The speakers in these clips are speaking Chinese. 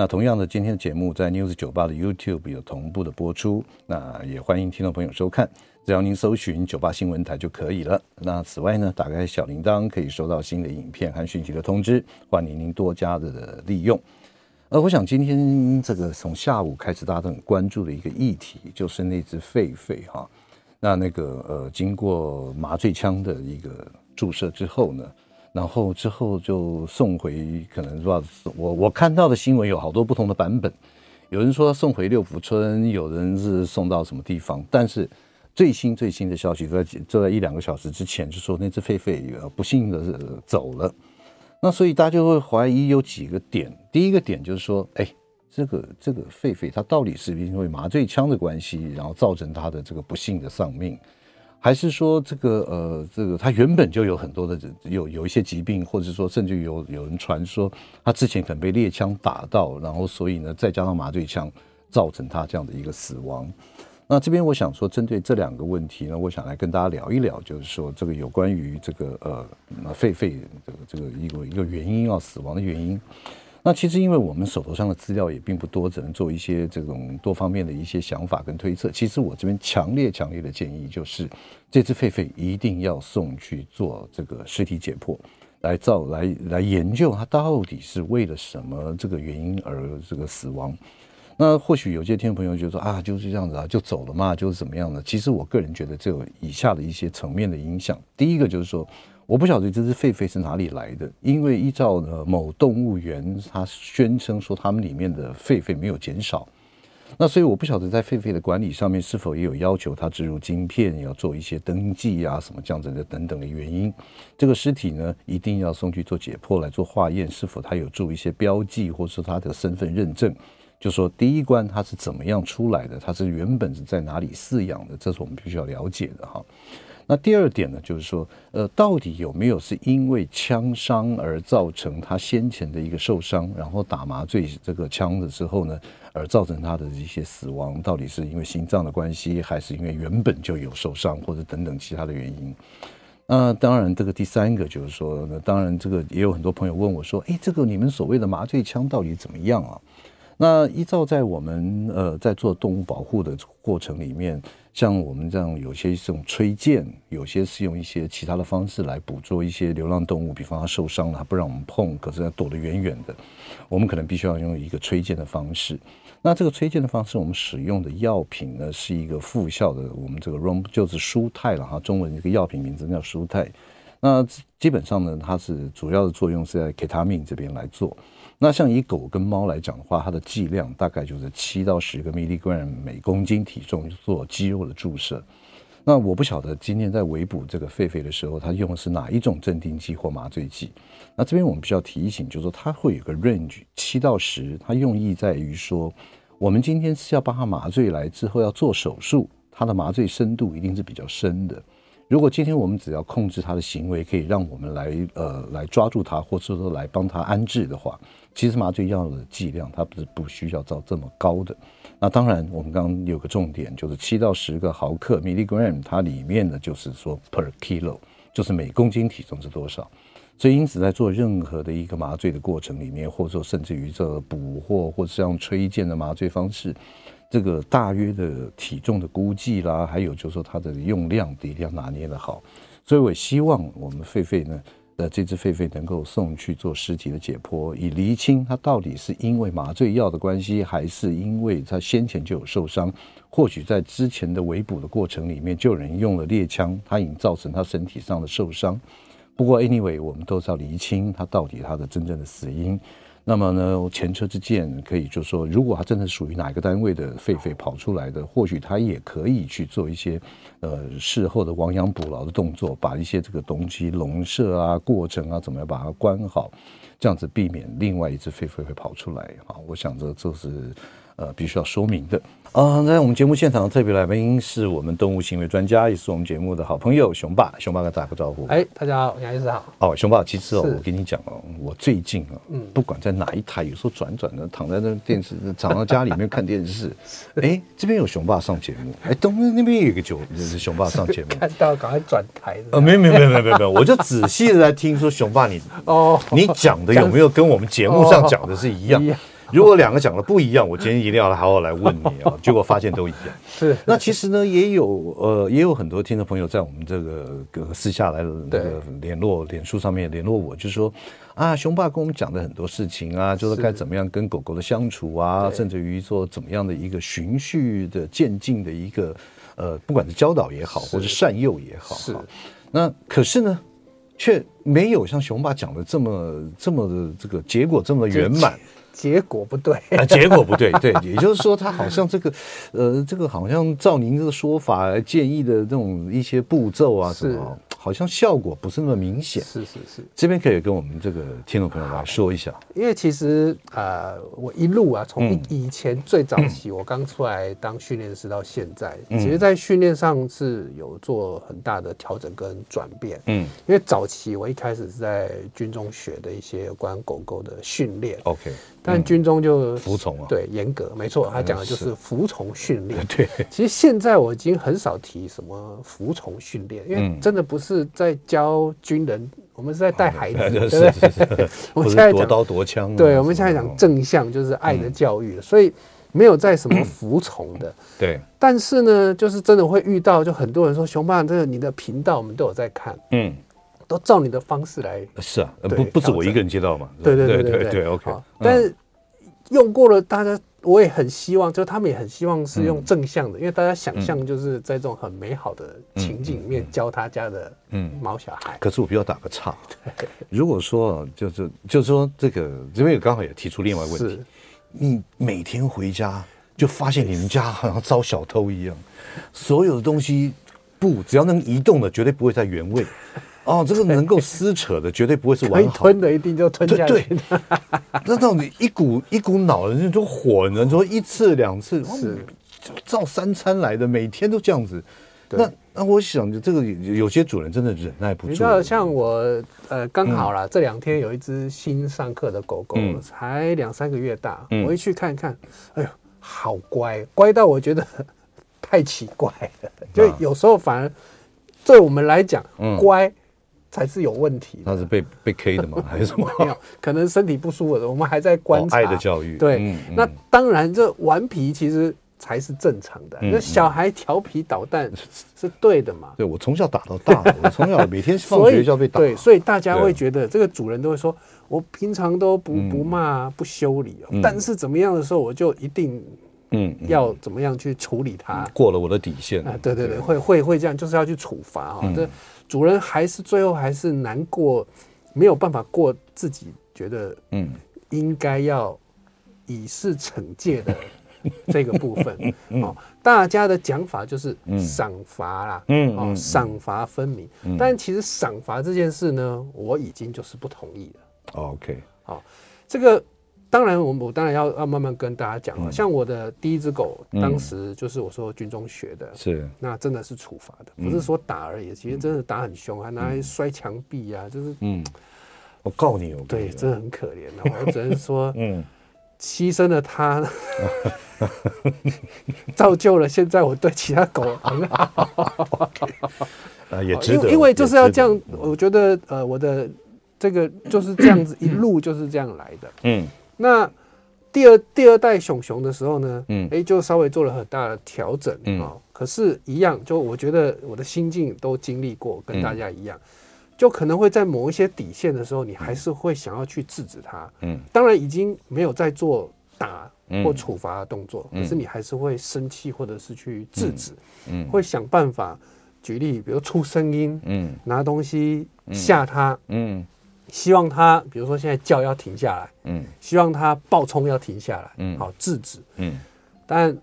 那同样的，今天的节目在 News 九八的 YouTube 有同步的播出，那也欢迎听众朋友收看，只要您搜寻九八新闻台就可以了。那此外呢，打开小铃铛可以收到新的影片和讯息的通知，欢迎您多加的利用。呃，我想今天这个从下午开始大家都很关注的一个议题，就是那只狒狒哈，那那个呃，经过麻醉枪的一个注射之后呢，然后之后就送回，可能说我我看到的新闻有好多不同的版本，有人说送回六福村，有人是送到什么地方，但是最新最新的消息在就在一两个小时之前就说那只狒狒不幸的是走了，那所以大家就会怀疑有几个点，第一个点就是说，哎，这个这个狒狒它到底是因为麻醉枪的关系，然后造成它的这个不幸的丧命？还是说这个呃，这个他原本就有很多的有有一些疾病，或者说甚至有有人传说他之前可能被猎枪打到，然后所以呢再加上麻醉枪造成他这样的一个死亡。那这边我想说，针对这两个问题呢，我想来跟大家聊一聊，就是说这个有关于这个呃狒狒这个这个一个一个原因啊，死亡的原因。那其实，因为我们手头上的资料也并不多，只能做一些这种多方面的一些想法跟推测。其实我这边强烈强烈的建议就是，这只狒狒一定要送去做这个尸体解剖，来造来来研究它到底是为了什么这个原因而这个死亡。那或许有些听众朋友就说啊，就是这样子啊，就走了嘛，就是怎么样的？其实我个人觉得，这有以下的一些层面的影响。第一个就是说。我不晓得这只狒狒是哪里来的，因为依照呢某动物园，它宣称说他们里面的狒狒没有减少，那所以我不晓得在狒狒的管理上面是否也有要求它植入晶片，要做一些登记啊什么这样子的等等的原因。这个尸体呢一定要送去做解剖来做化验，是否它有做一些标记，或者说它的身份认证，就说第一关它是怎么样出来的，它是原本是在哪里饲养的，这是我们必须要了解的哈。那第二点呢，就是说，呃，到底有没有是因为枪伤而造成他先前的一个受伤，然后打麻醉这个枪的时候呢，而造成他的一些死亡？到底是因为心脏的关系，还是因为原本就有受伤，或者等等其他的原因？那当然，这个第三个就是说，那当然这个也有很多朋友问我说，诶，这个你们所谓的麻醉枪到底怎么样啊？那依照在我们呃在做动物保护的过程里面，像我们这样有些是用吹箭，有些是用一些其他的方式来捕捉一些流浪动物，比方它受伤了，它不让我们碰，可是它躲得远远的，我们可能必须要用一个吹箭的方式。那这个吹箭的方式，我们使用的药品呢是一个副效的，我们这个 rom 就是舒泰了哈，中文一个药品名字叫舒泰。那基本上呢，它是主要的作用是在 ketamine 这边来做。那像以狗跟猫来讲的话，它的剂量大概就是七到十个 milligram 每公斤体重做肌肉的注射。那我不晓得今天在围捕这个狒狒的时候，它用的是哪一种镇定剂或麻醉剂。那这边我们需要提醒，就是说它会有个 range 七到十，它用意在于说，我们今天是要帮它麻醉来之后要做手术，它的麻醉深度一定是比较深的。如果今天我们只要控制它的行为，可以让我们来呃来抓住它，或者说来帮它安置的话，其实麻醉药的剂量它不是不需要到这么高的。那当然，我们刚刚有个重点，就是七到十个毫克 milligram，它里面的就是说 per kilo，就是每公斤体重是多少。所以因此在做任何的一个麻醉的过程里面，或者说甚至于这个捕获或者是用吹箭的麻醉方式。这个大约的体重的估计啦，还有就是说它的用量一定要拿捏得好，所以我希望我们狒狒呢，呃，这只狒狒能够送去做尸体的解剖，以厘清它到底是因为麻醉药的关系，还是因为它先前就有受伤，或许在之前的围捕的过程里面就有人用了猎枪，它已经造成它身体上的受伤。不过 anyway，我们都是要厘清它到底它的真正的死因。那么呢，前车之鉴可以就说，如果它真的属于哪一个单位的狒狒跑出来的，或许它也可以去做一些呃事后的亡羊补牢的动作，把一些这个东西笼舍啊、过程啊，怎么样把它关好，这样子避免另外一只狒狒会跑出来。好，我想着这是呃必须要说明的。啊，在我们节目现场特别来宾是我们动物行为专家，也是我们节目的好朋友熊爸。熊爸跟大家打个招呼。哎，大家好，杨医师好。哦，熊爸，其实哦，我跟你讲哦，我最近啊，嗯，不管在哪一台，有时候转转的，躺在那电视，躺到家里面看电视。哎，这边有熊爸上节目，哎，东边那边有一个酒，就是熊爸上节目。看到赶快转台。呃，没有没有没有没有没有，我就仔细的在听说熊爸你 哦，你讲的有没有跟我们节目上讲的是一样？如果两个讲的不一样，我今天一定要好好来问你啊！结果发现都一样。是，那其实呢，也有呃，也有很多听众朋友在我们这个私下来的那个联络，脸书上面联络我，就是说啊，熊爸跟我们讲的很多事情啊，就是该怎么样跟狗狗的相处啊，甚至于说怎么样的一个循序的渐进的一个呃，不管是教导也好，或是善诱也好，是。那可是呢，却没有像熊爸讲的这么这么的这个结果这么圆满。结果不对 啊，结果不对，对，也就是说，他好像这个，呃，这个好像照您这个说法建议的这种一些步骤啊，什么。好像效果不是那么明显，是是是，这边可以跟我们这个听众朋友来说一下。因为其实呃，我一路啊，从以前最早期我刚出来当训练师到现在，嗯、其实在训练上是有做很大的调整跟转变。嗯，因为早期我一开始是在军中学的一些有关狗狗的训练。OK，但军中就服从啊，对，严格，没错，他讲的就是服从训练。对，其实现在我已经很少提什么服从训练，因为真的不是。是在教军人，我们是在带孩子，对不对？我们现在夺刀夺枪，对，我们现在讲正向，就是爱的教育，所以没有在什么服从的。对，但是呢，就是真的会遇到，就很多人说熊爸，这个你的频道我们都有在看，嗯，都照你的方式来。是啊，不不止我一个人接到嘛。对对对对对，OK。但是用过了，大家。我也很希望，就是他们也很希望是用正向的，因为大家想象就是在这种很美好的情景里面教他家的嗯毛小孩。可是我必须要打个岔，如果说就是就是说这个这边也刚好也提出另外一个问题，你每天回家就发现你们家好像遭小偷一样，所有的东西不只要能移动的绝对不会在原位。哦，这个能够撕扯的绝对不会是完好，吞的一定就吞下去。对，那到底一股一股脑的那种火呢？你说一次两次是照三餐来的，每天都这样子。那那我想，这个有些主人真的忍耐不住。你知道，像我呃，刚好啦，这两天有一只新上课的狗狗，才两三个月大，我一去看看，哎呦，好乖，乖到我觉得 太奇怪了。就有时候反而对我们来讲，乖。才是有问题。他是被被 K 的吗？还是什么？没有，可能身体不舒服的。我们还在观察。爱的教育。对，那当然，这顽皮其实才是正常的。那小孩调皮捣蛋是对的嘛？对，我从小打到大，我从小 每天放学就要被打。对，所以大家会觉得这个主人都会说，我平常都不不骂不修理，但是怎么样的时候，我就一定嗯要怎么样去处理它，过了我的底线啊？对对对，会会会这样，就是要去处罚啊。这。主人还是最后还是难过，没有办法过自己觉得嗯应该要以示惩戒的 这个部分哦。大家的讲法就是赏罚啦，嗯哦赏罚分明。但其实赏罚这件事呢，我已经就是不同意了。OK，好，这个。当然，我我当然要要慢慢跟大家讲了。像我的第一只狗，当时就是我说军中学的，是那真的是处罚的，不是说打而已。其实真的打很凶，还拿来摔墙壁啊，就是嗯，我告你哦，对，真的很可怜。我只能说，嗯，牺牲了它，造就了现在我对其他狗很好。啊，也值得，因为就是要这样。我觉得呃，我的这个就是这样子一路就是这样来的，嗯。那第二第二代熊熊的时候呢，嗯，哎，就稍微做了很大的调整，嗯，可是，一样，就我觉得我的心境都经历过，跟大家一样，就可能会在某一些底线的时候，你还是会想要去制止它，嗯，当然已经没有在做打或处罚的动作，可是你还是会生气或者是去制止，嗯，会想办法，举例，比如出声音，嗯，拿东西吓他，嗯。希望他，比如说现在叫要停下来，嗯，希望他暴冲要停下来，嗯，好制止，嗯，但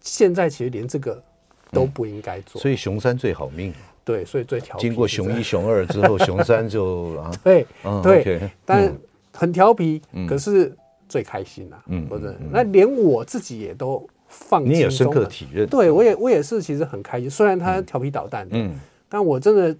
现在其实连这个都不应该做，所以熊三最好命，对，所以最调皮。经过熊一、熊二之后，熊三就 啊，对，对，但很调皮，可是最开心了，嗯，或者那连我自己也都放，你也有深刻体认，对我也我也是其实很开心，虽然他调皮捣蛋，嗯，但我真的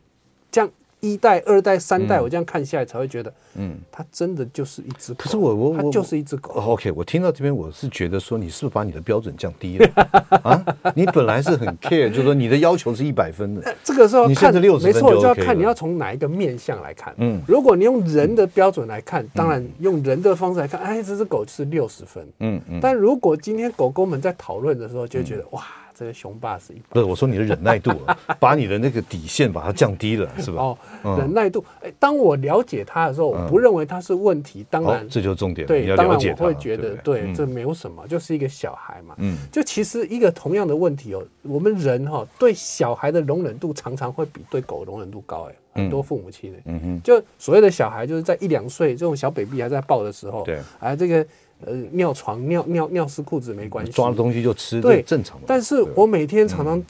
这样。一代、二代、三代，我这样看下来才会觉得，嗯，它真的就是一只狗。可是我我它就是一只狗。OK，我听到这边，我是觉得说，你是不是把你的标准降低了 啊？你本来是很 care，就是说你的要求是一百分的，这个时候你现在六十分。没错，就要看你要从哪一个面向来看。嗯，如果你用人的标准来看，当然用人的方式来看，哎，这只狗是六十分。嗯嗯。但如果今天狗狗们在讨论的时候，就会觉得哇。这个雄霸是一不是我说你的忍耐度，把你的那个底线把它降低了，是吧？哦，忍耐度。哎，当我了解他的时候，我不认为他是问题。当然，这就是重点。对，当然我会觉得，对，这没有什么，就是一个小孩嘛。嗯，就其实一个同样的问题哦，我们人哈对小孩的容忍度常常会比对狗容忍度高。哎，很多父母亲的，嗯哼，就所谓的小孩，就是在一两岁这种小 baby 还在抱的时候，对，啊，这个。呃，尿床、尿尿尿湿裤子没关系，抓了东西就吃，对，正常的。但是我每天常常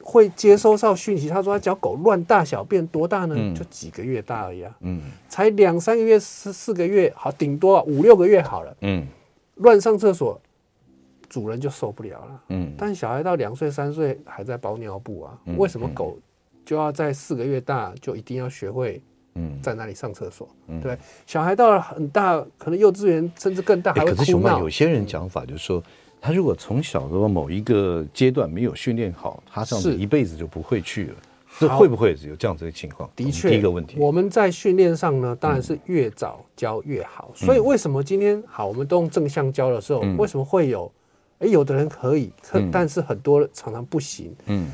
会接收到讯息，他说他家狗乱大小便，多大呢？就几个月大而已啊，嗯，才两三个月、四四个月，好，顶多五六个月好了，嗯，乱上厕所，主人就受不了了，嗯。但小孩到两岁、三岁还在包尿布啊，为什么狗就要在四个月大就一定要学会？嗯，在那里上厕所？嗯，对，小孩到了很大，可能幼稚园甚至更大，还会哭闹。可是熊爸，有些人讲法就是说，他如果从小的某一个阶段没有训练好，他这样子一辈子就不会去了。这会不会有这样子的情况？的确，第一个问题，我们在训练上呢，当然是越早教越好。所以为什么今天好，我们都用正向教的时候，为什么会有？哎，有的人可以，可但是很多常常不行。嗯。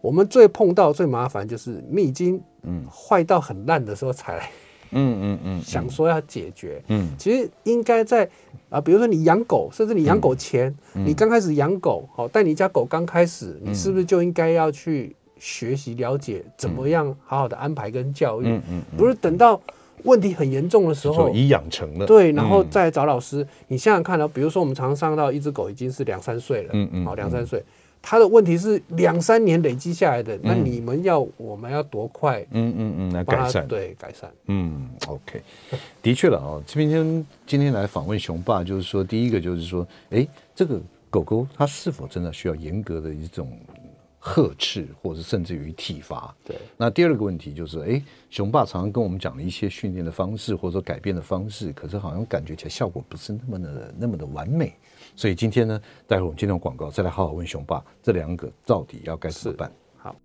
我们最碰到最麻烦就是你已经嗯。坏到很烂的时候才来嗯嗯嗯 想说要解决。嗯。其实应该在啊比如说你养狗甚至你养狗前你刚开始养狗好但你家狗刚开始你是不是就应该要去学习了解怎么样好好的安排跟教育？嗯嗯不是等到问题很严重的时候已养成了。对然后再找老师。你想想看到比如说我们常常上到一只狗已经是两三岁了嗯嗯好两三岁。他的问题是两三年累积下来的，那你们要我们要多快？嗯嗯嗯，来改善，对改善。嗯，OK，的确了啊。这边今今天来访问熊爸，就是说，第一个就是说，哎，这个狗狗它是否真的需要严格的一种呵斥，或者甚至于体罚？对。那第二个问题就是，哎，熊爸常常跟我们讲了一些训练的方式，或者说改变的方式，可是好像感觉起来效果不是那么的那么的完美。所以今天呢，待会儿我们进入广告，再来好好问雄爸这两个到底要该怎么办。好，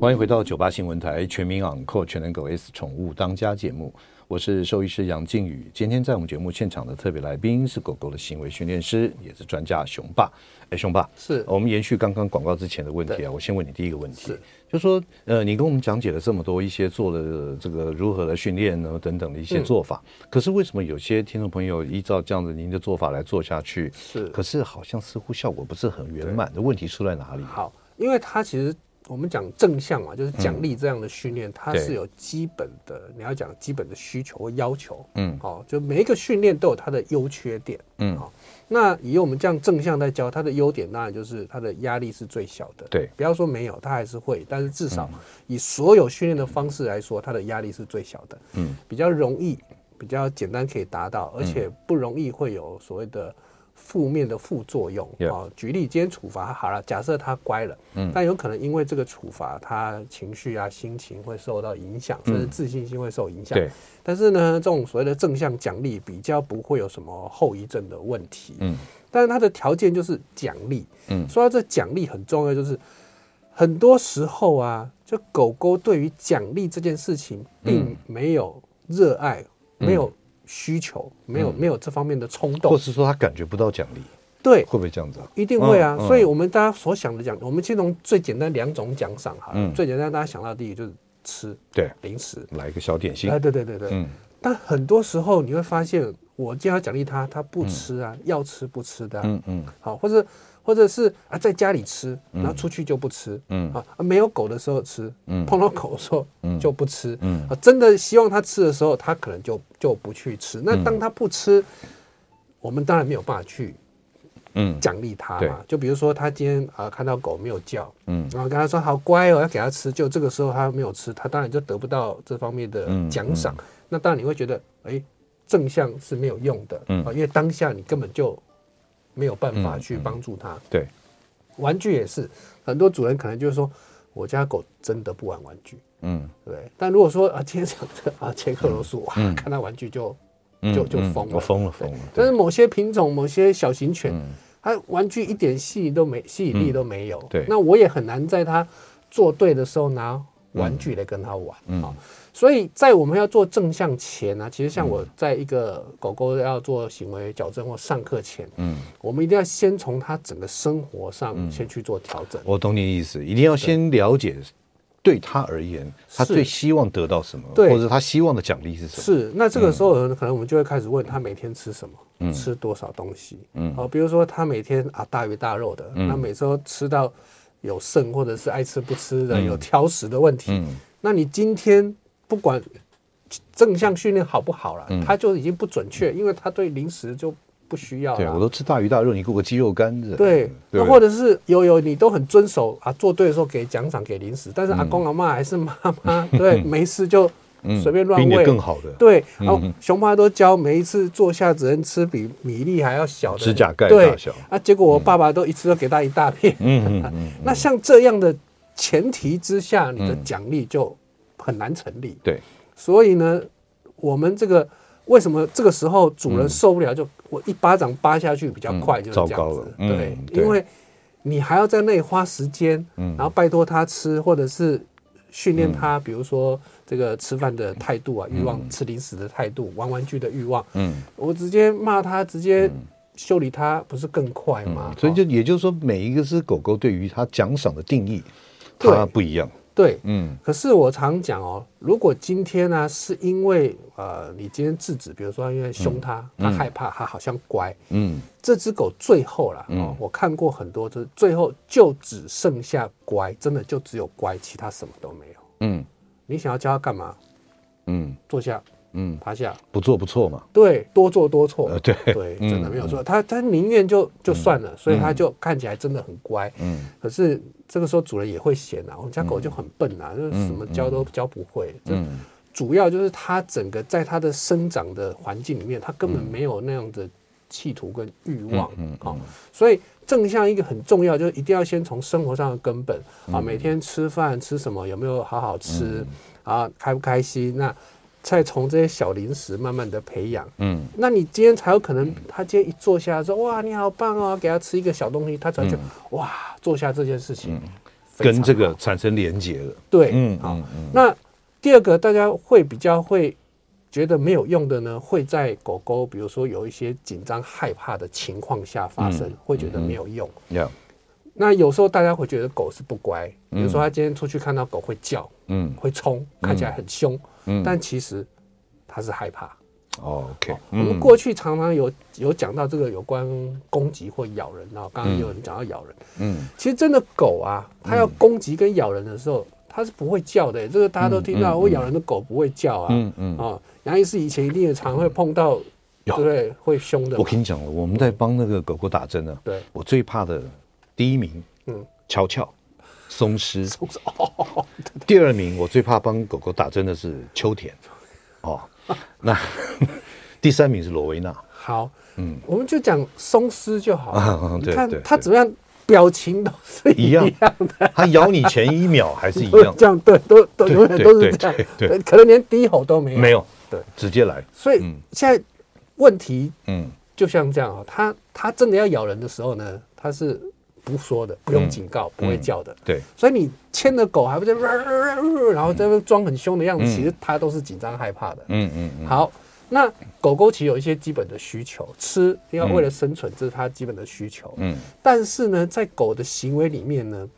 欢迎回到九八新闻台全民昂扣全能狗 S 宠物当家节目，我是兽医师杨靖宇。今天在我们节目现场的特别来宾是狗狗的行为训练师，也是专家熊爸。哎，熊爸，是我们延续刚刚广告之前的问题啊，我先问你第一个问题。就说，呃，你跟我们讲解了这么多一些做了这个如何的训练呢等等的一些做法，嗯、可是为什么有些听众朋友依照这样子您的做法来做下去，是，可是好像似乎效果不是很圆满的问题出在哪里？好，因为它其实我们讲正向嘛，就是奖励这样的训练，嗯、它是有基本的，你要讲基本的需求和要求，嗯，好，就每一个训练都有它的优缺点，嗯，好。那以我们这样正向在教，它的优点当然就是它的压力是最小的。对，不要说没有，它还是会，但是至少以所有训练的方式来说，它的压力是最小的。嗯，比较容易，比较简单可以达到，而且不容易会有所谓的。负面的副作用啊，哦，举例，今天处罚好了，假设他乖了，嗯，但有可能因为这个处罚，他情绪啊、心情会受到影响，甚至自信心会受影响。对，但是呢，这种所谓的正向奖励比较不会有什么后遗症的问题。嗯，但是它的条件就是奖励。嗯，说到这奖励很重要，就是很多时候啊，就狗狗对于奖励这件事情并没有热爱，没有。需求没有没有这方面的冲动，或是说他感觉不到奖励，对，会不会这样子？一定会啊！所以我们大家所想的奖，我们先从最简单两种奖赏哈，最简单大家想到第一就是吃，对，零食，来一个小点心，哎，对对对对，嗯。但很多时候你会发现，我既然要奖励他，他不吃啊，要吃不吃的，嗯嗯，好，或者。或者是啊，在家里吃，然后出去就不吃，嗯。啊，没有狗的时候吃，嗯，碰到狗的时候就不吃，嗯。啊，真的希望它吃的时候，它可能就就不去吃。那当它不吃，我们当然没有办法去，嗯，奖励它嘛。就比如说，他今天啊看到狗没有叫，嗯，然后跟他说好乖哦，要给他吃，就这个时候他没有吃，他当然就得不到这方面的奖赏。那当然你会觉得，哎。正向是没有用的，嗯，啊因为当下你根本就没有办法去帮助他。对，玩具也是，很多主人可能就是说，我家狗真的不玩玩具，嗯，对。但如果说啊，今天想着啊，切克罗素，哇，看到玩具就就就疯了，疯了，疯了。但是某些品种，某些小型犬，它玩具一点吸引都没，吸引力都没有。对，那我也很难在它做对的时候拿玩具来跟它玩啊。所以在我们要做正向前呢，其实像我在一个狗狗要做行为矫正或上课前，嗯，我们一定要先从它整个生活上先去做调整。我懂你意思，一定要先了解对他而言，他最希望得到什么，或者他希望的奖励是什么。是，那这个时候可能我们就会开始问他每天吃什么，吃多少东西，嗯，好，比如说他每天啊大鱼大肉的，那每周吃到有剩或者是爱吃不吃的，有挑食的问题，那你今天。不管正向训练好不好了，他就已经不准确，因为他对零食就不需要了。对，我都吃大鱼大肉，你给我个鸡肉干子。对，那或者是有有你都很遵守啊，做对的时候给奖赏给零食，但是阿公阿妈还是妈妈，对，没事就随便乱喂。更好的。对，然后熊妈都教每一次坐下只能吃比米粒还要小的指甲盖大小。啊，结果我爸爸都一次都给他一大片。嗯嗯。那像这样的前提之下，你的奖励就。很难成立，对，所以呢，我们这个为什么这个时候主人受不了，就我一巴掌扒下去比较快，就是这样子，对，因为你还要在那里花时间，然后拜托他吃，或者是训练他，比如说这个吃饭的态度啊，欲望吃零食的态度，玩玩具的欲望，嗯，我直接骂他，直接修理他，不是更快吗？所以就也就是说，每一个只狗狗对于它奖赏的定义，它不一样。对，嗯，可是我常讲哦，如果今天呢，是因为呃，你今天制止，比如说因为凶他，他害怕，他好像乖，嗯，这只狗最后了哦，我看过很多，就是最后就只剩下乖，真的就只有乖，其他什么都没有，嗯，你想要教它干嘛？嗯，坐下。嗯，趴下不做不错嘛。对，多做多错。对对，真的没有错。他他宁愿就就算了，所以他就看起来真的很乖。嗯，可是这个时候主人也会嫌啊，我们家狗就很笨啊，就是什么教都教不会。嗯，主要就是它整个在它的生长的环境里面，它根本没有那样的企图跟欲望。嗯，好，所以正向一个很重要，就是一定要先从生活上的根本啊，每天吃饭吃什么，有没有好好吃啊，开不开心？那。再从这些小零食慢慢的培养，嗯，那你今天才有可能，他今天一坐下说，哇，你好棒哦，给他吃一个小东西，他才觉得，哇，坐下这件事情，跟这个产生连结了。对，嗯，好，那第二个大家会比较会觉得没有用的呢，会在狗狗比如说有一些紧张害怕的情况下发生，会觉得没有用。有，那有时候大家会觉得狗是不乖，比如说他今天出去看到狗会叫，嗯，会冲，看起来很凶。但其实他是害怕。OK，我们过去常常有有讲到这个有关攻击或咬人啊，刚刚有人讲到咬人。嗯，其实真的狗啊，它要攻击跟咬人的时候，它是不会叫的。这个大家都听到，会咬人的狗不会叫啊。嗯嗯。啊，杨医师以前一定也常会碰到，对？会凶的。我跟你讲了，我们在帮那个狗狗打针呢。对。我最怕的第一名，嗯，乔乔。松狮，哦，第二名我最怕帮狗狗打针的是秋田，哦，那 第三名是罗威纳。好，嗯，我们就讲松狮就好了。你看它怎么样，表情都是一样的。它咬你前一秒还是一样，这样对，都都永远都是这样，对，可能连低吼都没有，没有，对，直接来。所以现在问题，嗯，就像这样啊，它它真的要咬人的时候呢，它是。不说的，不用警告，不会叫的。对，所以你牵着狗还不在，然后在那装很凶的样子，其实它都是紧张害怕的。嗯嗯。好，那狗狗其实有一些基本的需求，吃要为了生存，这是它基本的需求。嗯。但是呢，在狗的行为里面呢，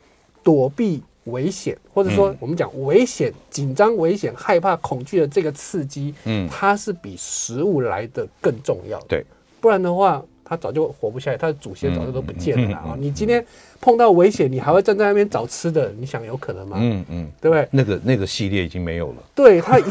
躲避危险，或者说我们讲危险、紧张、危险、害怕、恐惧的这个刺激，嗯，它是比食物来的更重要。对，不然的话。他早就活不下来，他的祖先早就都不见了啊！你今天碰到危险，你还会站在那边找吃的？你想有可能吗？嗯嗯，对不对？那个那个系列已经没有了。对他一，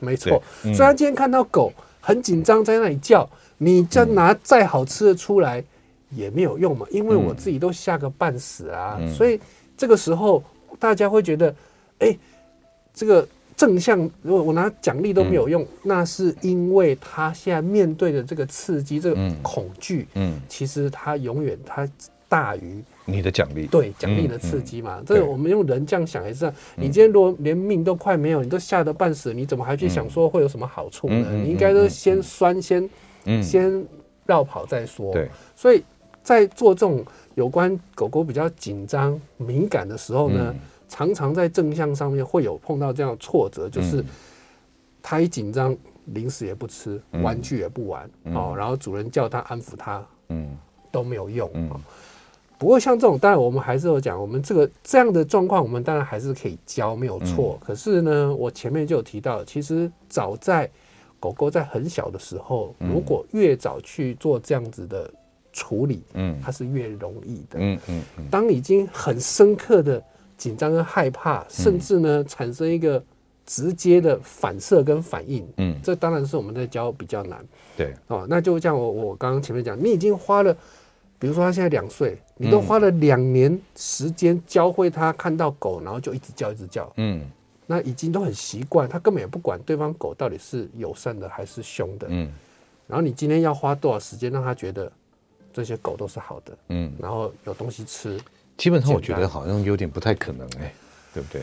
没错。所以他今天看到狗很紧张在那里叫，你再拿再好吃的出来也没有用嘛，因为我自己都吓个半死啊！所以这个时候大家会觉得，哎，这个。正向，如果我拿奖励都没有用，嗯，那是因为他现在面对的这个刺激，这个恐惧，嗯，其实他永远他大于你的奖励，对奖励的刺激嘛。嗯嗯，这个我们用人这样想也是，你今天如果连命都快没有，你都吓得半死，你怎么还去想说会有什么好处呢？嗯，你应该都先酸先，嗯，先绕跑再说。对，所以在做这种有关狗狗比较紧张敏感的时候呢。嗯常常在正向上面会有碰到这样的挫折，就是他一紧张，零食也不吃，玩具也不玩，哦，然后主人叫他安抚他，嗯，都没有用，嗯。不过像这种，当然我们还是有讲，我们这个这样的状况，我们当然还是可以教，没有错。可是呢，我前面就有提到，其实早在狗狗在很小的时候，如果越早去做这样子的处理，嗯，它是越容易的，嗯嗯。当已经很深刻的。紧张跟害怕，甚至呢产生一个直接的反射跟反应，嗯，这当然是我们在教比较难，对，哦，那就像我我刚刚前面讲，你已经花了，比如说他现在两岁，你都花了两年时间教会他看到狗，然后就一直叫一直叫，嗯，那已经都很习惯，他根本也不管对方狗到底是友善的还是凶的，嗯，然后你今天要花多少时间让他觉得这些狗都是好的，嗯，然后有东西吃。基本上我觉得好像有点不太可能哎、欸，对不对？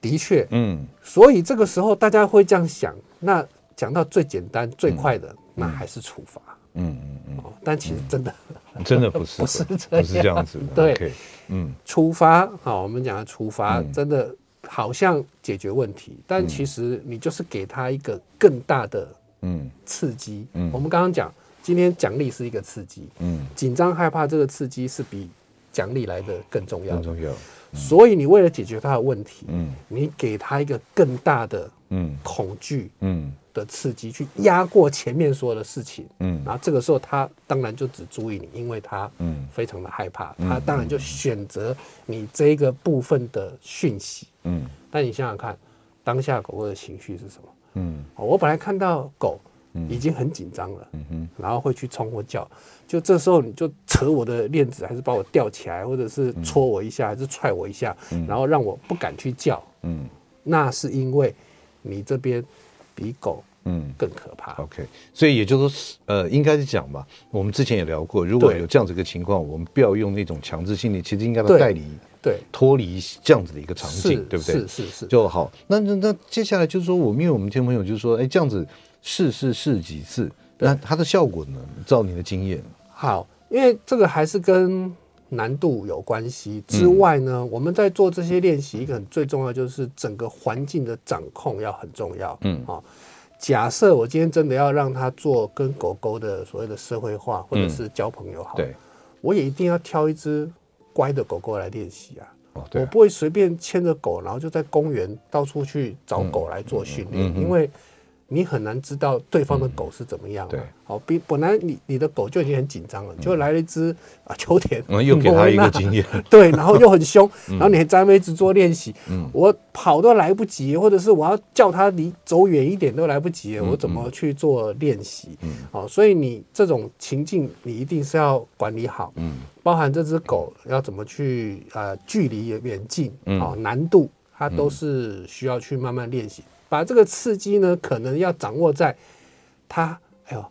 的确，嗯，所以这个时候大家会这样想。那讲到最简单最快的，那还是处罚，嗯嗯嗯。但其实真的真的不是不是这不是这样子的。对，嗯，处罚好，我们讲的处罚真的好像解决问题，但其实你就是给他一个更大的嗯刺激。嗯，我们刚刚讲今天奖励是一个刺激，嗯，紧张害怕这个刺激是比。奖励来的更重要，更重要。所以你为了解决他的问题，嗯，你给他一个更大的，嗯，恐惧，嗯，的刺激，去压过前面所有的事情，嗯，然后这个时候他当然就只注意你，因为他，嗯，非常的害怕，他当然就选择你这一个部分的讯息，嗯。但你想想看，当下狗狗的情绪是什么？嗯，我本来看到狗。已经很紧张了，嗯哼，然后会去冲或叫，就这时候你就扯我的链子，还是把我吊起来，或者是戳我一下，还是踹我一下，然后让我不敢去叫，嗯，那是因为你这边比狗嗯。更可怕。OK，所以也就是说，呃，应该是讲吧，我们之前也聊过，如果有这样子一个情况，我们不要用那种强制性的，其实应该要带离，对，脱离这样子的一个场景，对不对？是是是，就好。那那那接下来就是说，我们因为我们听朋友就是说，哎，这样子。试试试几次，那它的效果呢？照你的经验，好，因为这个还是跟难度有关系。之外呢，嗯、我们在做这些练习，一个很最重要就是整个环境的掌控要很重要。嗯，好，假设我今天真的要让他做跟狗狗的所谓的社会化，或者是交朋友好，对，我也一定要挑一只乖的狗狗来练习啊。哦，我不会随便牵着狗，然后就在公园到处去找狗来做训练，因为。你很难知道对方的狗是怎么样。对，好，比本来你你的狗就已经很紧张了，就来了一只啊秋田，又给他一个经验，对，然后又很凶，然后你还在那边一直做练习，我跑都来不及，或者是我要叫他离走远一点都来不及，我怎么去做练习？好，所以你这种情境你一定是要管理好，嗯，包含这只狗要怎么去呃距离远近，啊，难度它都是需要去慢慢练习。把这个刺激呢，可能要掌握在他，哎呦，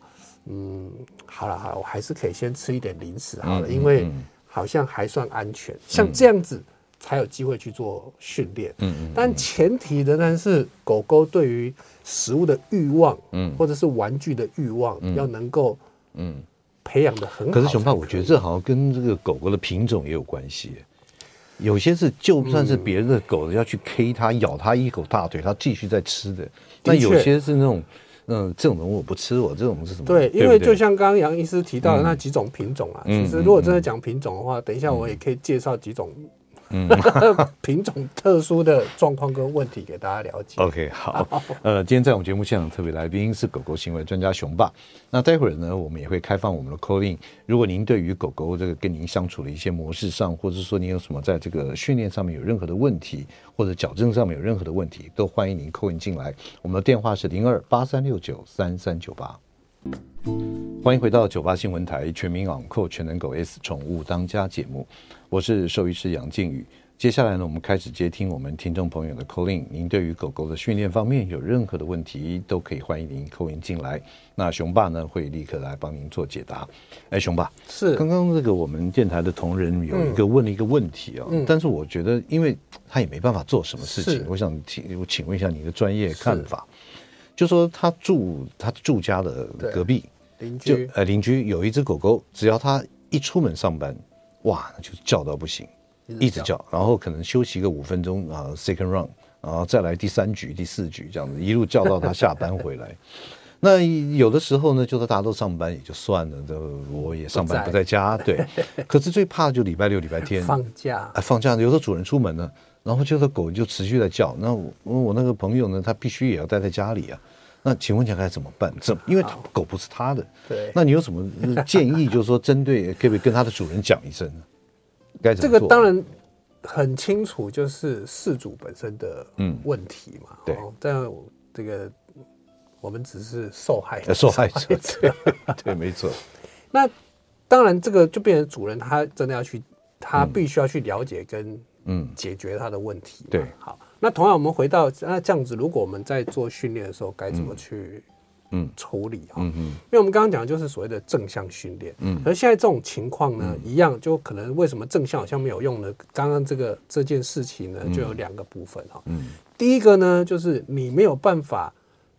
嗯，好了好了，我还是可以先吃一点零食好了，嗯、因为好像还算安全，嗯、像这样子才有机会去做训练。嗯嗯。但前提仍然是狗狗对于食物的欲望，嗯，或者是玩具的欲望，嗯、要能够，嗯，培养的很好。可是熊爸，我觉得这好像跟这个狗狗的品种也有关系。有些是就算是别人的狗要去 K 它、咬它一口大腿，它继续在吃的。那有些是那种，嗯，这种东西我不吃，我这种是什么？对，因为就像刚刚杨医师提到的那几种品种啊，其实如果真的讲品种的话，等一下我也可以介绍几种。嗯，品种特殊的状况跟问题给大家了解。OK，好，呃，今天在我们节目现场特别来宾是狗狗行为专家熊爸。那待会儿呢，我们也会开放我们的 call in。如果您对于狗狗这个跟您相处的一些模式上，或者说您有什么在这个训练上面有任何的问题，或者矫正上面有任何的问题，都欢迎您 call in 进来。我们的电话是零二八三六九三三九八。欢迎回到九八新闻台全民养狗全能狗 S 宠物当家节目，我是兽医师杨靖宇。接下来呢，我们开始接听我们听众朋友的 call in。您对于狗狗的训练方面有任何的问题，都可以欢迎您 call in 进来。那熊爸呢，会立刻来帮您做解答。哎，熊爸，是刚刚这个我们电台的同仁有一个问了一个问题啊、哦，嗯、但是我觉得，因为他也没办法做什么事情，我想请我请问一下你的专业看法，是就说他住他住家的隔壁邻居，就呃邻居有一只狗狗，只要他一出门上班，哇，那就叫到不行。一直叫，然后可能休息个五分钟啊，second run，然后再来第三局、第四局这样子，一路叫到他下班回来。那有的时候呢，就是大家都上班也就算了，都我也上班不在家，对。可是最怕的就礼拜六、礼拜天放假，哎，放假有时候主人出门了，然后就是狗就持续在叫。那我我那个朋友呢，他必须也要待在家里啊。那请问一下该怎么办？怎么？因为狗不是他的，对。那你有什么建议？就是说，针对可不可以跟他的主人讲一声呢？该怎么做？这个当然很清楚，就是事主本身的问题嘛。对，但这个我们只是受害者，受害者。对，没错。那当然，这个就变成主人他真的要去，他必须要去了解跟嗯解决他的问题。对，好。那同样，我们回到那这样子，如果我们在做训练的时候，该怎么去？嗯，处理哈，嗯嗯，因为我们刚刚讲的就是所谓的正向训练，嗯，而现在这种情况呢，一样就可能为什么正向好像没有用呢？刚刚这个这件事情呢，就有两个部分哈，嗯，第一个呢，就是你没有办法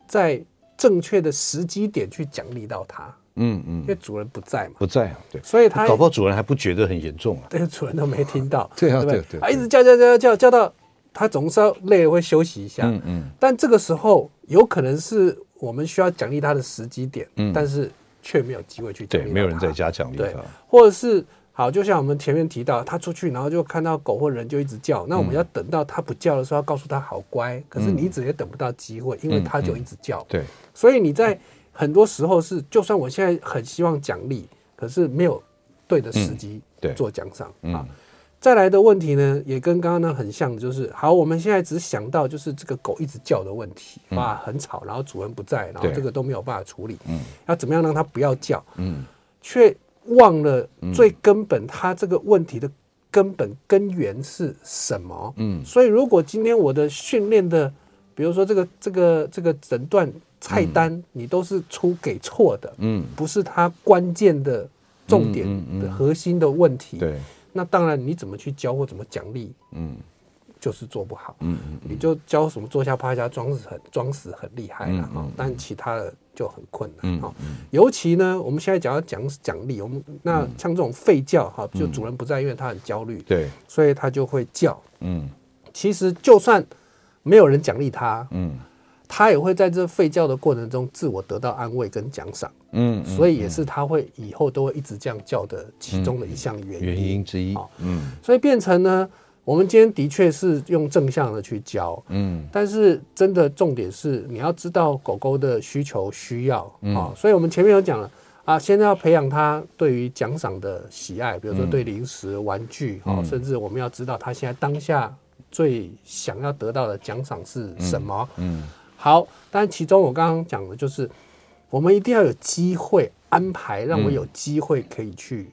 在正确的时机点去奖励到他，嗯嗯，因为主人不在嘛，不在啊，对，所以他搞不好主人还不觉得很严重啊，对，主人都没听到，对啊，对对，啊，一直叫叫叫叫叫到他总是要累了会休息一下，嗯嗯，但这个时候有可能是。我们需要奖励他的时机点，嗯，但是却没有机会去奖励没有人在家奖励他。对，或者是好，就像我们前面提到，他出去然后就看到狗或人就一直叫，那我们要等到他不叫的时候，要告诉他好乖。可是你一直也等不到机会，因为他就一直叫。对，所以你在很多时候是，就算我现在很希望奖励，可是没有对的时机做奖赏啊。再来的问题呢，也跟刚刚呢很像，就是好，我们现在只想到就是这个狗一直叫的问题，哇，很吵，然后主人不在，然后这个都没有办法处理，嗯，要怎么样让它不要叫，嗯，却忘了最根本，它这个问题的根本根源是什么？嗯，所以如果今天我的训练的，比如说这个这个这个诊断菜单，你都是出给错的，嗯，不是它关键的重点的核心的问题，对。那当然，你怎么去教或怎么奖励，嗯，就是做不好，嗯嗯，你就教什么坐下趴下装死很装死很厉害了哈，但其他的就很困难哈。尤其呢，我们现在讲要讲奖励，我们那像这种吠叫哈，就主人不在，因为他很焦虑，对，所以他就会叫，嗯，其实就算没有人奖励他，嗯。他也会在这吠叫的过程中自我得到安慰跟奖赏，嗯，所以也是他会以后都会一直这样叫的其中的一项原因。原因之一，嗯，所以变成呢，我们今天的确是用正向的去教，嗯，但是真的重点是你要知道狗狗的需求需要，啊，所以我们前面有讲了啊，现在要培养它对于奖赏的喜爱，比如说对零食、玩具，啊，甚至我们要知道它现在当下最想要得到的奖赏是什么，嗯。好，但其中我刚刚讲的就是，我们一定要有机会安排，让我有机会可以去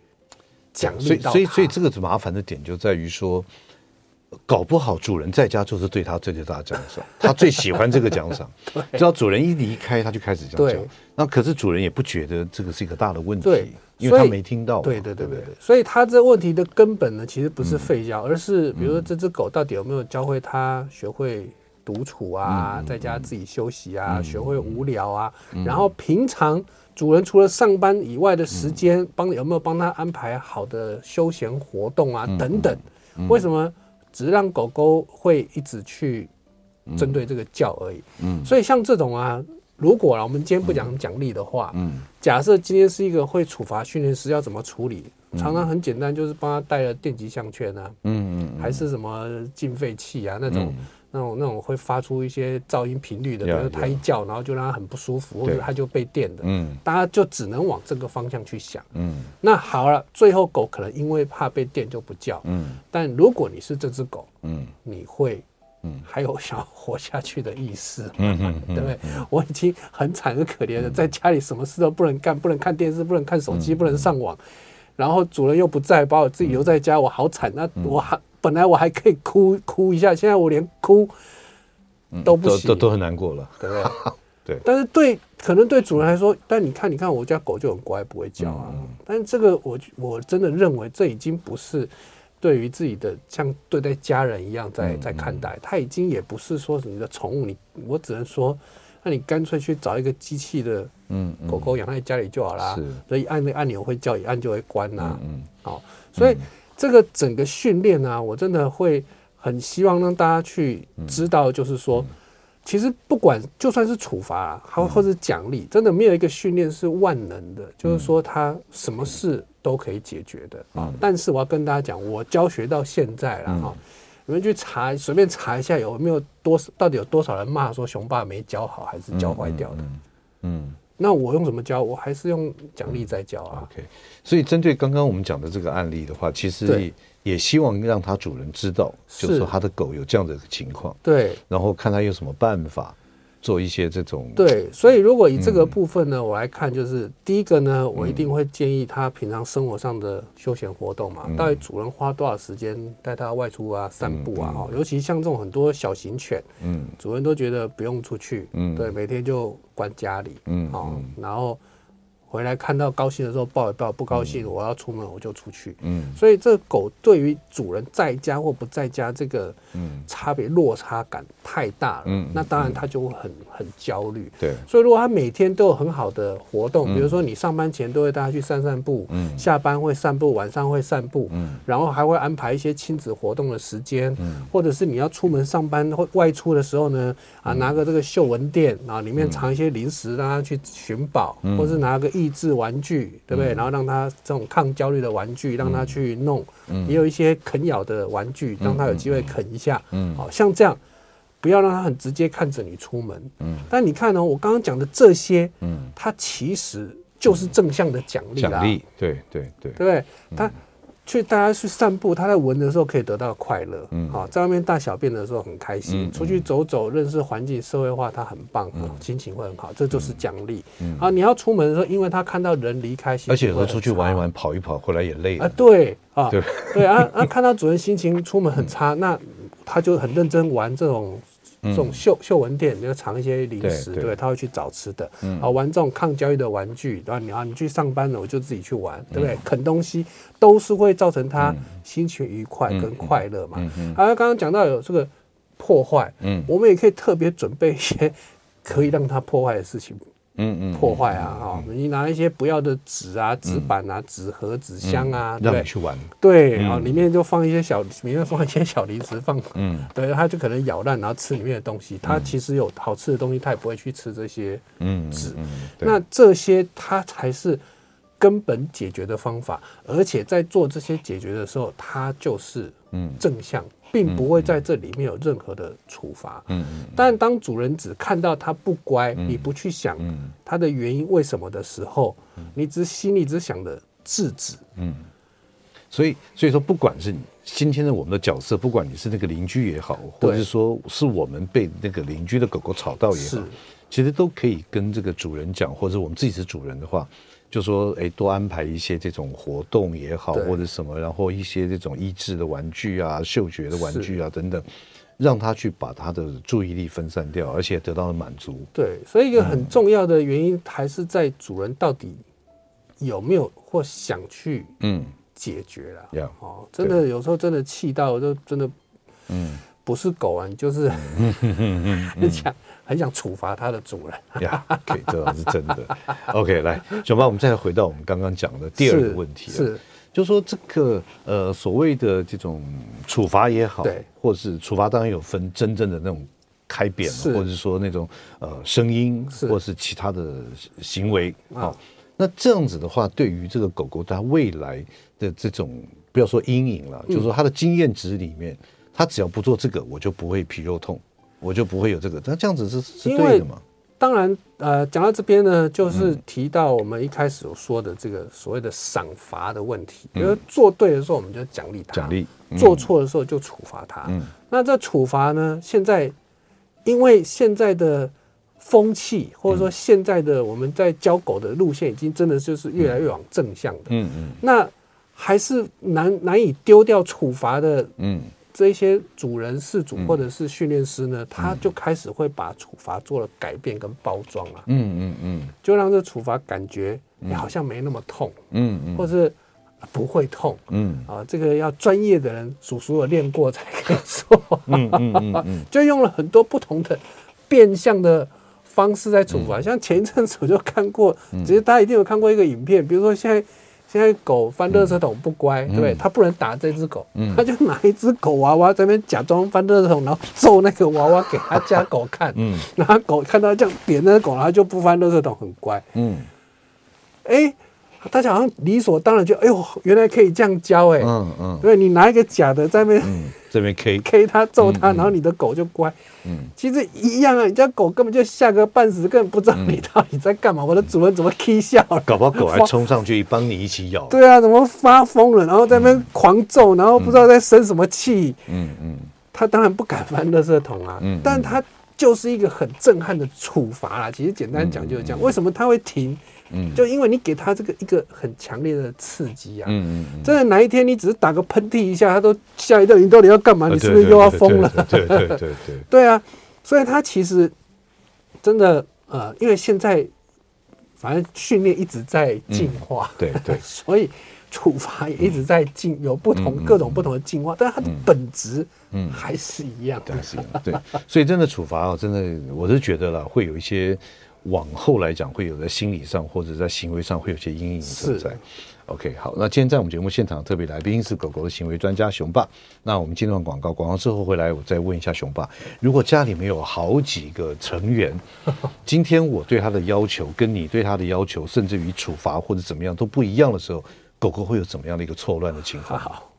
奖励到他。所以，所以，所以这个麻烦的点就在于说，搞不好主人在家就是对他最最大的奖赏，他最喜欢这个奖赏。只要主人一离开，他就开始这样讲。那可是主人也不觉得这个是一个大的问题，对，因为他没听到。对对对对对。所以他这问题的根本呢，其实不是吠叫，而是比如说这只狗到底有没有教会他学会。独处啊，在家自己休息啊，学会无聊啊，然后平常主人除了上班以外的时间，帮有没有帮他安排好的休闲活动啊等等？为什么只让狗狗会一直去针对这个叫而已？嗯。所以像这种啊，如果啊我们今天不讲奖励的话，嗯假设今天是一个会处罚训练师，要怎么处理？常常很简单，就是帮他带了电极项圈啊，还是什么进废器啊那种。那种那种会发出一些噪音频率的，比如它一叫，然后就让它很不舒服，或者它就被电的。嗯，大家就只能往这个方向去想。嗯，那好了，最后狗可能因为怕被电就不叫。嗯，但如果你是这只狗，嗯，你会，嗯，还有想活下去的意思。嗯嗯，对不对？我已经很惨很可怜了，在家里什么事都不能干，不能看电视，不能看手机，不能上网。然后主人又不在，把我自己留在家，我好惨。那我还本来我还可以哭哭一下，现在我连哭都不行，都都很难过了，对不对？对。但是对可能对主人来说，但你看你看我家狗就很乖，不会叫啊。但是这个我我真的认为这已经不是。对于自己的像对待家人一样在在看待，它已经也不是说是你的宠物，你我只能说，那你干脆去找一个机器的嗯狗狗养在家里就好啦。所以按那按钮会叫，一按就会关呐。嗯，好，所以这个整个训练呢，我真的会很希望让大家去知道，就是说，其实不管就算是处罚，还或是奖励，真的没有一个训练是万能的，就是说他什么事。都可以解决的啊！但是我要跟大家讲，我教学到现在了哈，你们去查，随便查一下有没有多到底有多少人骂说熊爸没教好，还是教坏掉的？嗯，那我用什么教？我还是用奖励在教啊。OK，所以针对刚刚我们讲的这个案例的话，其实也希望让他主人知道，就是说他的狗有这样的情况，对，然后看他有什么办法。做一些这种对，所以如果以这个部分呢，嗯、我来看，就是第一个呢，我一定会建议他平常生活上的休闲活动嘛，嗯、到底主人花多少时间带他外出啊、散步啊？哈、嗯，尤其像这种很多小型犬，嗯，主人都觉得不用出去，嗯，对，每天就关家里，嗯，好，然后。回来看到高兴的时候抱一抱，不高兴我要出门我就出去。嗯，所以这狗对于主人在家或不在家这个差别落差感太大了。嗯，那当然它就会很很焦虑。对，所以如果它每天都有很好的活动，比如说你上班前都会带它去散散步，嗯，下班会散步，晚上会散步，嗯，然后还会安排一些亲子活动的时间，嗯，或者是你要出门上班或外出的时候呢，啊，拿个这个嗅闻垫啊，里面藏一些零食让它去寻宝，或者是拿个。益智玩具，对不对？然后让他这种抗焦虑的玩具，让他去弄。也有一些啃咬的玩具，让他有机会啃一下。嗯，好像这样，不要让他很直接看着你出门。嗯，但你看呢，我刚刚讲的这些，嗯，它其实就是正向的奖励啦。奖励，对对对，对不对？他。去大家去散步，他在闻的时候可以得到快乐，嗯，好，在外面大小便的时候很开心，出去走走，认识环境，社会化，他很棒，心情会很好，这就是奖励。啊，你要出门的时候，因为他看到人离开，而且有时候出去玩一玩，跑一跑，回来也累了啊。对啊，对对啊啊，看到主人心情出门很差，那他就很认真玩这种。这种嗅嗅闻店，你要藏一些零食，对，他会去找吃的。啊，玩这种抗焦虑的玩具，然后你啊，你去上班了，我就自己去玩，对不对？啃东西都是会造成他心情愉快跟快乐嘛。啊，刚刚讲到有这个破坏，嗯，我们也可以特别准备一些可以让他破坏的事情。嗯嗯，破坏啊，哈！你拿一些不要的纸啊、纸板啊、纸盒、纸箱啊，对，让你去玩。对，然后里面就放一些小，里面放一些小零食，放，嗯，对，它就可能咬烂，然后吃里面的东西。它其实有好吃的东西，它也不会去吃这些嗯纸。那这些它才是根本解决的方法，而且在做这些解决的时候，它就是嗯正向。并不会在这里面有任何的处罚。嗯，但当主人只看到它不乖，你不去想它的原因为什么的时候，你只心里只想着制止。嗯，所以所以说，不管是今天的我们的角色，不管你是那个邻居也好，或者是说是我们被那个邻居的狗狗吵到也好，其实都可以跟这个主人讲，或者我们自己是主人的话。就说，哎，多安排一些这种活动也好，或者什么，然后一些这种益智的玩具啊、嗅觉的玩具啊等等，让他去把他的注意力分散掉，而且得到了满足。对，所以一个很重要的原因还是在主人到底有没有或想去嗯解决了。嗯、哦，真的有时候真的气到就真的嗯。不是狗啊，你就是 很想处罚它的主人呀。对，这倒是真的。OK，来，熊爸，我们再回到我们刚刚讲的第二个问题，是，就说这个呃所谓的这种处罚也好，对，或者是处罚，当然有分真正的那种开扁，或者是说那种呃声音，或者是其他的行为。好，那这样子的话，对于这个狗狗它未来的这种不要说阴影了，就是说它的经验值里面。它只要不做这个，我就不会皮肉痛，我就不会有这个。那这样子是是对的吗？当然，呃，讲到这边呢，就是提到我们一开始有说的这个所谓的赏罚的问题。比如做对的时候，我们就奖励他；奖励做错的时候就处罚他。嗯，那这处罚呢？现在因为现在的风气，或者说现在的我们在教狗的路线，已经真的就是越来越往正向的。嗯嗯。那还是难难以丢掉处罚的，嗯，这些主人、事主或者是训练师呢，他就开始会把处罚做了改变跟包装啊，嗯嗯嗯，就让这处罚感觉你好像没那么痛，嗯嗯，或是不会痛，嗯。啊，这个要专业的人叔叔有练过才可以做，嗯嗯嗯，就用了很多不同的变相的方式在处罚，像前一阵子我就看过，其实大家一定有看过一个影片，比如说现在。现在狗翻垃圾桶不乖，嗯、对不对？他不能打这只狗，嗯、他就拿一只狗娃娃在那边假装翻垃圾桶，然后揍那个娃娃给他家狗看。嗯，然后狗看到这样扁那个狗，然后就不翻垃圾桶，很乖。嗯，哎。大家好像理所当然就，哎呦，原来可以这样教哎，嗯嗯，对，你拿一个假的在那边，这边 K K 他揍他，然后你的狗就乖，嗯，其实一样啊，你家狗根本就吓个半死，根本不知道你 到底在干嘛。我的主人怎么 K 笑了？搞不好狗还冲上去帮你一起咬。对啊，怎么发疯了？然后在那边狂揍，然后不知道在生什么气。嗯嗯，他当然不敢翻垃圾桶啊，嗯，但他就是一个很震撼的处罚啦。其实简单讲就是这样，为什么他会停？嗯，就因为你给他这个一个很强烈的刺激啊，嗯嗯，真的哪一天你只是打个喷嚏一下，他都吓一跳，你到底要干嘛？你是不是又要疯了？对对对对对，对啊，所以他其实真的呃，因为现在反正训练一直在进化，对对，所以处罚也一直在进，有不同各种不同的进化，但是它的本质嗯还是一样，还是一样，对，所以真的处罚啊，真的我是觉得了会有一些。往后来讲，会有在心理上或者在行为上会有些阴影存在。OK，好，那今天在我们节目现场特别来宾是狗狗的行为专家熊爸。那我们进段广告，广告之后回来，我再问一下熊爸：如果家里面有好几个成员，今天我对他的要求跟你对他的要求，甚至于处罚或者怎么样都不一样的时候，狗狗会有怎么样的一个错乱的情况？好。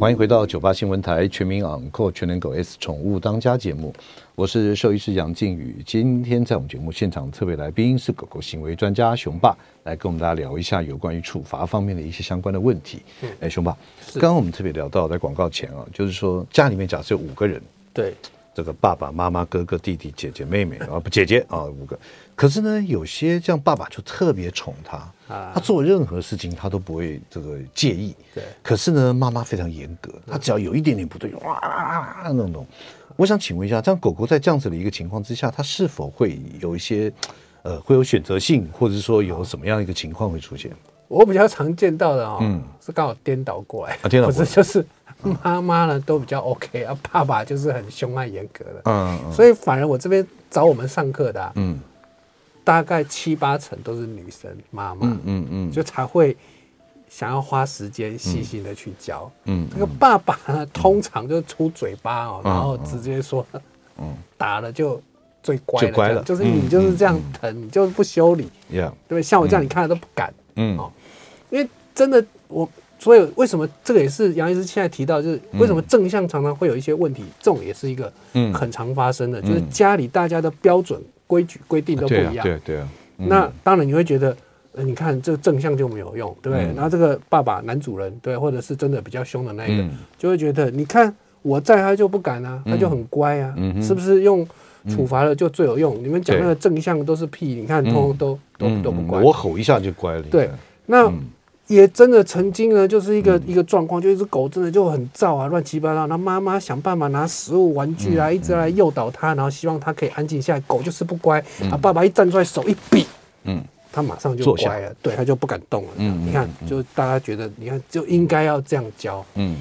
欢迎回到九八新闻台全民昂扣全能狗 S 宠物当家节目，我是兽医师杨靖宇。今天在我们节目现场特别来宾是狗狗行为专家熊爸，来跟我们大家聊一下有关于处罚方面的一些相关的问题。哎、嗯，熊爸，刚刚我们特别聊到在广告前啊，就是说家里面假设有五个人，对。这个爸爸妈妈、哥哥、弟弟、姐姐、妹妹啊，不姐姐啊，五个。可是呢，有些这样爸爸就特别宠他，啊、他做任何事情他都不会这个介意。对。可是呢，妈妈非常严格，他只要有一点点不对，哇那种种。我想请问一下，这样狗狗在这样子的一个情况之下，它是否会有一些呃，会有选择性，或者说有什么样一个情况会出现？我比较常见到的哦，嗯，是刚好颠倒过来，啊，颠倒过来，不是就是。妈妈呢都比较 OK 啊，爸爸就是很凶悍严格的，嗯，嗯，所以反而我这边找我们上课的，啊，嗯，大概七八成都是女生妈妈，嗯嗯嗯，就才会想要花时间细心的去教，嗯，这个爸爸呢通常就出嘴巴哦，然后直接说，嗯，打了就最乖了，乖了，就是你就是这样疼，你就是不修理，对不对？像我这样你看了都不敢，嗯，哦，因为真的我。所以为什么这个也是杨医师现在提到，就是为什么正向常常会有一些问题，这种也是一个很常发生的，就是家里大家的标准规矩规定都不一样。对对啊。那当然你会觉得，你看这个正向就没有用，对不对？然后这个爸爸男主人，对，或者是真的比较凶的那一个，就会觉得，你看我在他就不敢啊，他就很乖啊，是不是用处罚了就最有用？你们讲那个正向都是屁，你看通通都都都不乖。我吼一下就乖了。对，那。也真的曾经呢，就是一个、嗯、一个状况，就一只狗真的就很燥啊，乱七八糟。然后妈妈想办法拿食物、玩具啊，嗯、一直来诱导它，然后希望它可以安静下来。狗就是不乖，啊、嗯，爸爸一站出来，手一比，嗯，它马上就乖了，对，它就不敢动了。嗯，你看，就大家觉得，你看就应该要这样教，嗯，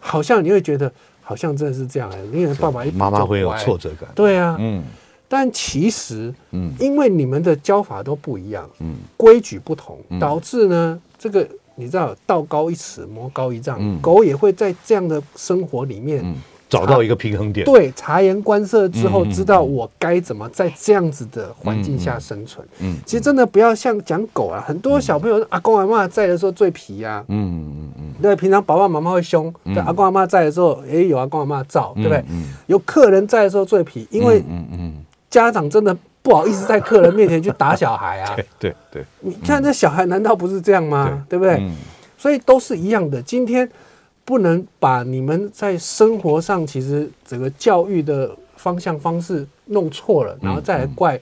好像你会觉得，好像真的是这样，因为爸爸一比，妈妈会有挫折感，对啊，嗯，但其实，嗯，因为你们的教法都不一样，嗯，规矩不同，导致呢。这个你知道，道高一尺，魔高一丈。嗯、狗也会在这样的生活里面、嗯、找到一个平衡点。对，察言观色之后，知道我该怎么在这样子的环境下生存。嗯，嗯其实真的不要像讲狗啊，很多小朋友、嗯、阿公阿妈在的时候最皮呀、啊。嗯嗯嗯。对，平常爸爸妈妈会凶，对，阿公阿妈在的时候，也，有阿公阿妈罩，对不对？有客人在的时候最皮，因为嗯嗯，家长真的。不好意思，在客人面前去打小孩啊！对对对，你看这小孩难道不是这样吗？对不对？所以都是一样的。今天不能把你们在生活上其实整个教育的方向方式弄错了，然后再来怪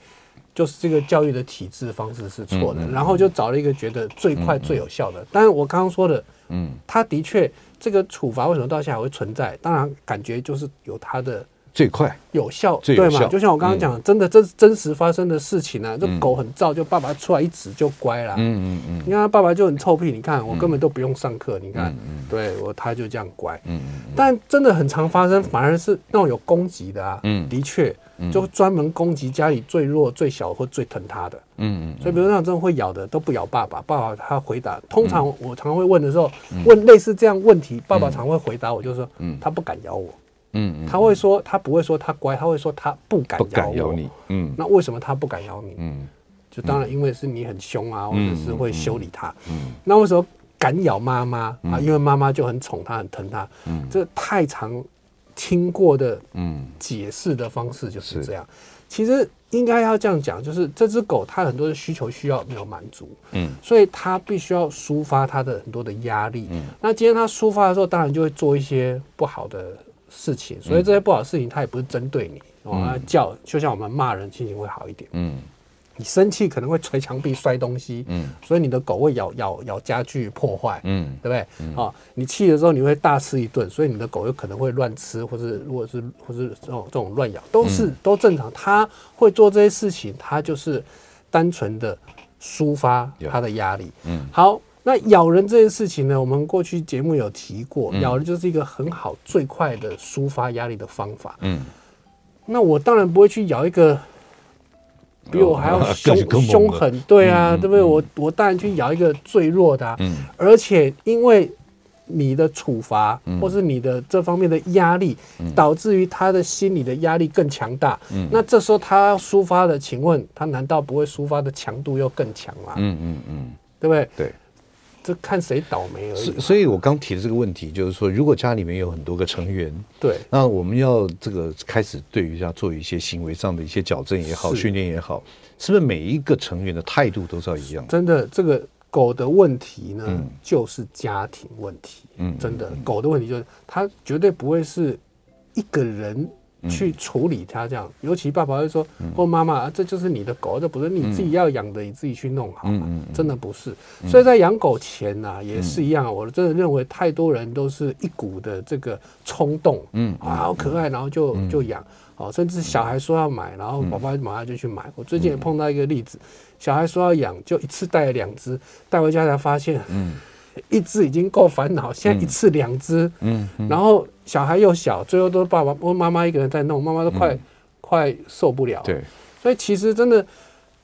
就是这个教育的体制方式是错的，然后就找了一个觉得最快最有效的。但是我刚刚说的，嗯，他的确这个处罚为什么到现在还会存在？当然感觉就是有他的。最快有效，最有效对嘛？就像我刚刚讲的，真的这是真实发生的事情啊！这狗很躁，就爸爸出来一指就乖了。嗯嗯嗯。你看他爸爸就很臭屁，你看我根本都不用上课，你看，对我他就这样乖。嗯嗯。但真的很常发生，反而是那种有攻击的啊。嗯。的确，就专门攻击家里最弱、最小或最疼他的。嗯嗯。所以，比如那种真的会咬的，都不咬爸爸。爸爸他回答，通常我常会问的时候，问类似这样问题，爸爸常会回答我，就是说，嗯，他不敢咬我。嗯，他会说，他不会说他乖，他会说他不敢咬咬你。嗯，那为什么他不敢咬你？嗯，就当然因为是你很凶啊，或者是会修理他。嗯，那为什么敢咬妈妈啊？因为妈妈就很宠他，很疼他。嗯，这太常听过的，嗯，解释的方式就是这样。其实应该要这样讲，就是这只狗它很多的需求需要没有满足。嗯，所以它必须要抒发它的很多的压力。嗯，那今天它抒发的时候，当然就会做一些不好的。事情，所以这些不好的事情，它也不是针对你，哦，叫就像我们骂人，心情会好一点。嗯，你生气可能会捶墙壁、摔东西，嗯，所以你的狗会咬咬咬家具破坏，嗯，对不对？啊，你气的时候你会大吃一顿，所以你的狗有可能会乱吃，或是如果是或是这种这种乱咬，都是都正常。它会做这些事情，它就是单纯的抒发它的压力。嗯，好。那咬人这件事情呢，我们过去节目有提过，咬人就是一个很好、最快的抒发压力的方法。嗯，那我当然不会去咬一个比我还要凶凶狠，对啊，对不对？我我当然去咬一个最弱的。嗯，而且因为你的处罚或是你的这方面的压力，导致于他的心理的压力更强大。嗯，那这时候他要抒发的，请问他难道不会抒发的强度又更强吗？嗯嗯嗯，对不对？对。这看谁倒霉而已。所以，我刚提的这个问题，就是说，如果家里面有很多个成员，对，那我们要这个开始对于要做一些行为上的一些矫正也好，训练也好，是不是每一个成员的态度都是要一样？真的，这个狗的问题呢，就是家庭问题。嗯，真的，狗的问题就是它绝对不会是一个人。去处理它这样，尤其爸爸会说，或妈妈，这就是你的狗，这不是你自己要养的，你自己去弄好。真的不是。所以在养狗前呢，也是一样。我真的认为太多人都是一股的这个冲动，嗯啊，好可爱，然后就就养，哦，甚至小孩说要买，然后爸爸马上就去买。我最近也碰到一个例子，小孩说要养，就一次带了两只，带回家才发现，嗯。一只已经够烦恼，现在一次两只，嗯，嗯，然后小孩又小，最后都是爸爸或妈妈一个人在弄，妈妈都快、嗯、快受不了。对，所以其实真的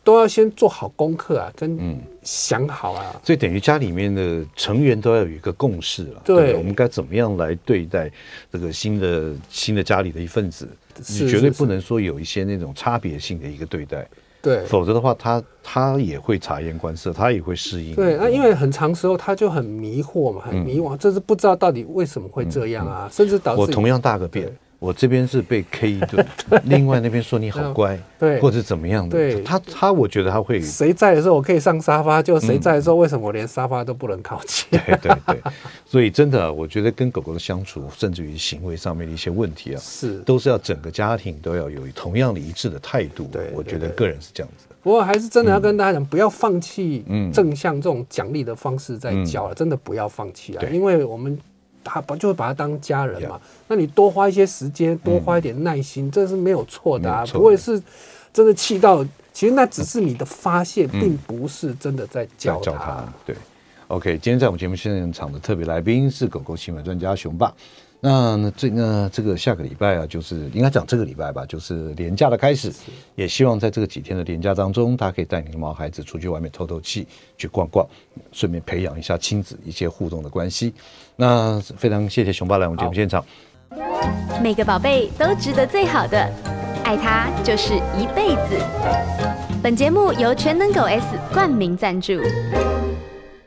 都要先做好功课啊，跟想好啊。所以等于家里面的成员都要有一个共识了。对，对，我们该怎么样来对待这个新的新的家里的一份子？是你绝对不能说有一些那种差别性的一个对待。对，否则的话，他他也会察言观色，他也会适应。对，那因为很长时候他就很迷惑嘛，很迷惘，这是不知道到底为什么会这样啊，甚至导致我同样大个便。我这边是被 K 一顿，另外那边说你好乖，对，或者怎么样的。对，他他我觉得他会。谁在的时候我可以上沙发，就谁在的时候为什么我连沙发都不能靠近？对对对，所以真的，我觉得跟狗狗的相处，甚至于行为上面的一些问题啊，是都是要整个家庭都要有同样的一致的态度。对，我觉得个人是这样子。不过还是真的要跟大家讲，不要放弃正向这种奖励的方式在教了，真的不要放弃啊，因为我们。他把就会把他当家人嘛，那你多花一些时间，多花一点耐心，这是没有错的啊，不会是真的气到。其实那只是你的发泄，并不是真的在教他。对，OK，今天在我们节目现场的特别来宾是狗狗新闻专家熊爸。那那这那这个下个礼拜啊，就是应该讲这个礼拜吧，就是廉假的开始，也希望在这个几天的廉假当中，大家可以带你的毛孩子出去外面透透气，去逛逛，顺便培养一下亲子一些互动的关系。那非常谢谢熊爸来我们节目现场。每个宝贝都值得最好的，爱他就是一辈子。本节目由全能狗 S 冠名赞助。